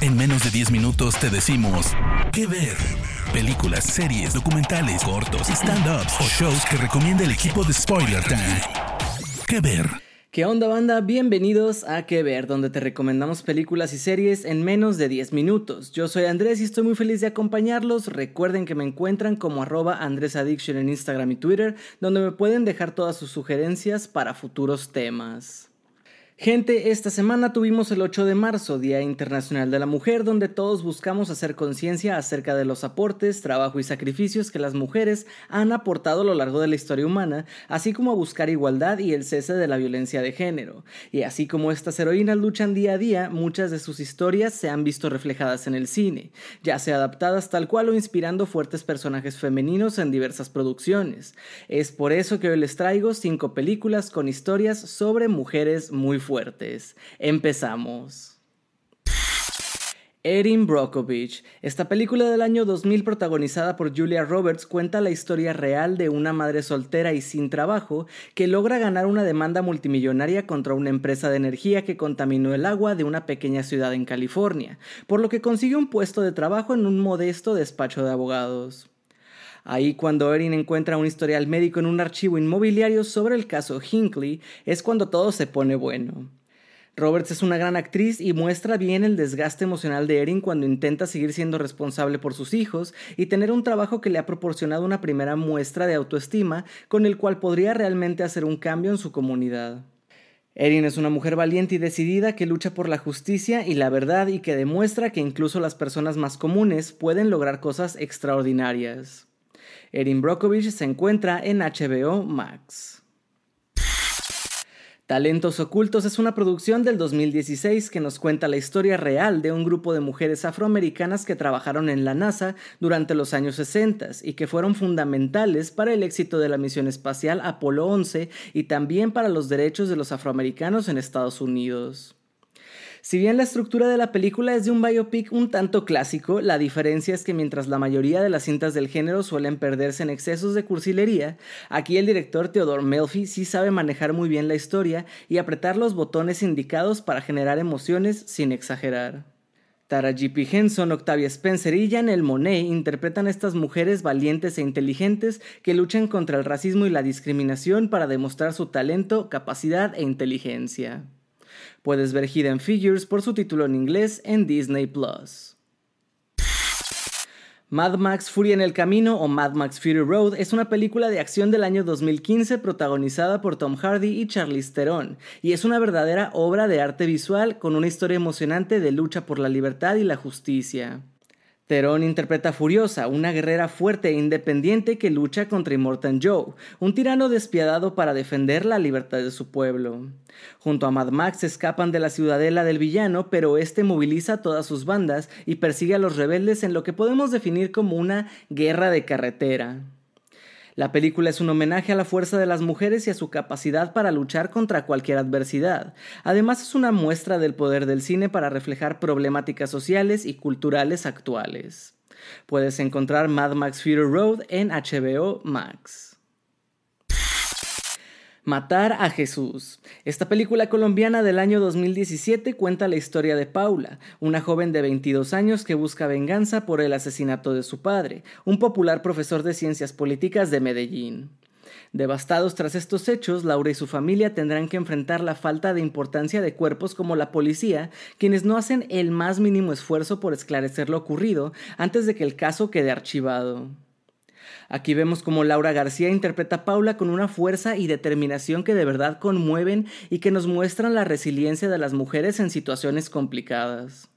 En menos de 10 minutos te decimos qué ver. Películas, series, documentales, cortos, stand-ups o shows que recomienda el equipo de Spoiler Time. ¿Qué ver? ¿Qué onda banda? Bienvenidos a Que Ver, donde te recomendamos películas y series en menos de 10 minutos. Yo soy Andrés y estoy muy feliz de acompañarlos. Recuerden que me encuentran como arroba AndrésAddiction en Instagram y Twitter, donde me pueden dejar todas sus sugerencias para futuros temas. Gente, esta semana tuvimos el 8 de marzo, Día Internacional de la Mujer, donde todos buscamos hacer conciencia acerca de los aportes, trabajo y sacrificios que las mujeres han aportado a lo largo de la historia humana, así como a buscar igualdad y el cese de la violencia de género. Y así como estas heroínas luchan día a día, muchas de sus historias se han visto reflejadas en el cine, ya sea adaptadas tal cual o inspirando fuertes personajes femeninos en diversas producciones. Es por eso que hoy les traigo cinco películas con historias sobre mujeres muy fuertes. Empezamos. Erin Brockovich. Esta película del año 2000 protagonizada por Julia Roberts cuenta la historia real de una madre soltera y sin trabajo que logra ganar una demanda multimillonaria contra una empresa de energía que contaminó el agua de una pequeña ciudad en California, por lo que consigue un puesto de trabajo en un modesto despacho de abogados. Ahí cuando Erin encuentra un historial médico en un archivo inmobiliario sobre el caso Hinckley, es cuando todo se pone bueno. Roberts es una gran actriz y muestra bien el desgaste emocional de Erin cuando intenta seguir siendo responsable por sus hijos y tener un trabajo que le ha proporcionado una primera muestra de autoestima con el cual podría realmente hacer un cambio en su comunidad. Erin es una mujer valiente y decidida que lucha por la justicia y la verdad y que demuestra que incluso las personas más comunes pueden lograr cosas extraordinarias. Erin Brockovich se encuentra en HBO Max. Talentos Ocultos es una producción del 2016 que nos cuenta la historia real de un grupo de mujeres afroamericanas que trabajaron en la NASA durante los años 60 y que fueron fundamentales para el éxito de la misión espacial Apolo 11 y también para los derechos de los afroamericanos en Estados Unidos. Si bien la estructura de la película es de un biopic un tanto clásico, la diferencia es que mientras la mayoría de las cintas del género suelen perderse en excesos de cursilería, aquí el director Theodore Melfi sí sabe manejar muy bien la historia y apretar los botones indicados para generar emociones sin exagerar. Tara G.P. Henson, Octavia Spencer y Janelle Monet interpretan a estas mujeres valientes e inteligentes que luchan contra el racismo y la discriminación para demostrar su talento, capacidad e inteligencia. Puedes ver Hidden Figures por su título en inglés en Disney Plus. Mad Max Fury en el Camino o Mad Max Fury Road es una película de acción del año 2015 protagonizada por Tom Hardy y Charlize Theron y es una verdadera obra de arte visual con una historia emocionante de lucha por la libertad y la justicia. Theron interpreta Furiosa, una guerrera fuerte e independiente que lucha contra Immortan Joe, un tirano despiadado para defender la libertad de su pueblo. Junto a Mad Max escapan de la ciudadela del villano, pero este moviliza a todas sus bandas y persigue a los rebeldes en lo que podemos definir como una guerra de carretera. La película es un homenaje a la fuerza de las mujeres y a su capacidad para luchar contra cualquier adversidad. Además es una muestra del poder del cine para reflejar problemáticas sociales y culturales actuales. Puedes encontrar Mad Max Fury Road en HBO Max. Matar a Jesús. Esta película colombiana del año 2017 cuenta la historia de Paula, una joven de 22 años que busca venganza por el asesinato de su padre, un popular profesor de ciencias políticas de Medellín. Devastados tras estos hechos, Laura y su familia tendrán que enfrentar la falta de importancia de cuerpos como la policía, quienes no hacen el más mínimo esfuerzo por esclarecer lo ocurrido antes de que el caso quede archivado. Aquí vemos como Laura García interpreta a Paula con una fuerza y determinación que de verdad conmueven y que nos muestran la resiliencia de las mujeres en situaciones complicadas.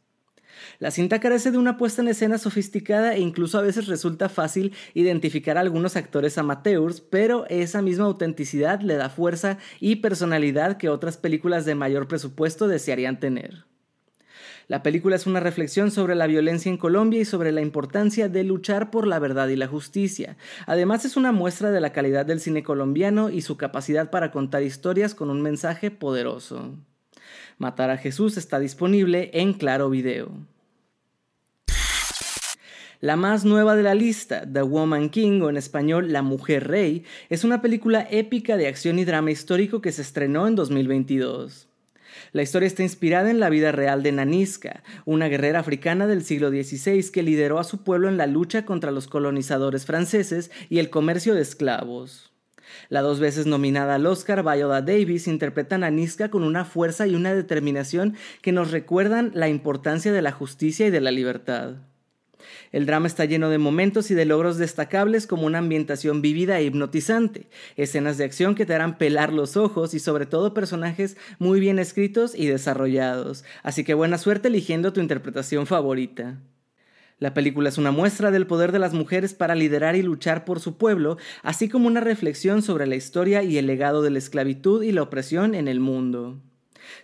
La cinta carece de una puesta en escena sofisticada e incluso a veces resulta fácil identificar a algunos actores amateurs, pero esa misma autenticidad le da fuerza y personalidad que otras películas de mayor presupuesto desearían tener. La película es una reflexión sobre la violencia en Colombia y sobre la importancia de luchar por la verdad y la justicia. Además es una muestra de la calidad del cine colombiano y su capacidad para contar historias con un mensaje poderoso. Matar a Jesús está disponible en Claro Video. La más nueva de la lista, The Woman King o en español La Mujer Rey, es una película épica de acción y drama histórico que se estrenó en 2022. La historia está inspirada en la vida real de Naniska, una guerrera africana del siglo XVI que lideró a su pueblo en la lucha contra los colonizadores franceses y el comercio de esclavos. La dos veces nominada al Oscar, Viola Davis interpreta a Naniska con una fuerza y una determinación que nos recuerdan la importancia de la justicia y de la libertad. El drama está lleno de momentos y de logros destacables como una ambientación vívida e hipnotizante, escenas de acción que te harán pelar los ojos y sobre todo personajes muy bien escritos y desarrollados. Así que buena suerte eligiendo tu interpretación favorita. La película es una muestra del poder de las mujeres para liderar y luchar por su pueblo, así como una reflexión sobre la historia y el legado de la esclavitud y la opresión en el mundo.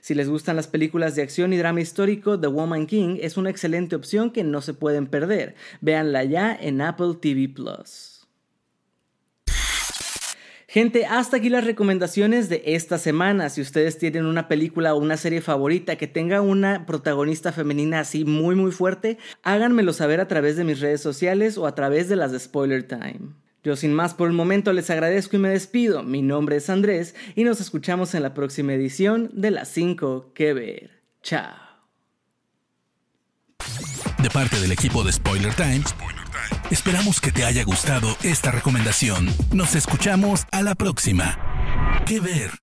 Si les gustan las películas de acción y drama histórico, The Woman King es una excelente opción que no se pueden perder. Véanla ya en Apple TV Plus. Gente, hasta aquí las recomendaciones de esta semana. Si ustedes tienen una película o una serie favorita que tenga una protagonista femenina así muy muy fuerte, háganmelo saber a través de mis redes sociales o a través de las de Spoiler Time. Yo sin más por el momento les agradezco y me despido. Mi nombre es Andrés y nos escuchamos en la próxima edición de Las 5 que ver. Chao. De parte del equipo de Spoiler Times, esperamos que te haya gustado esta recomendación. Nos escuchamos a la próxima. Que ver.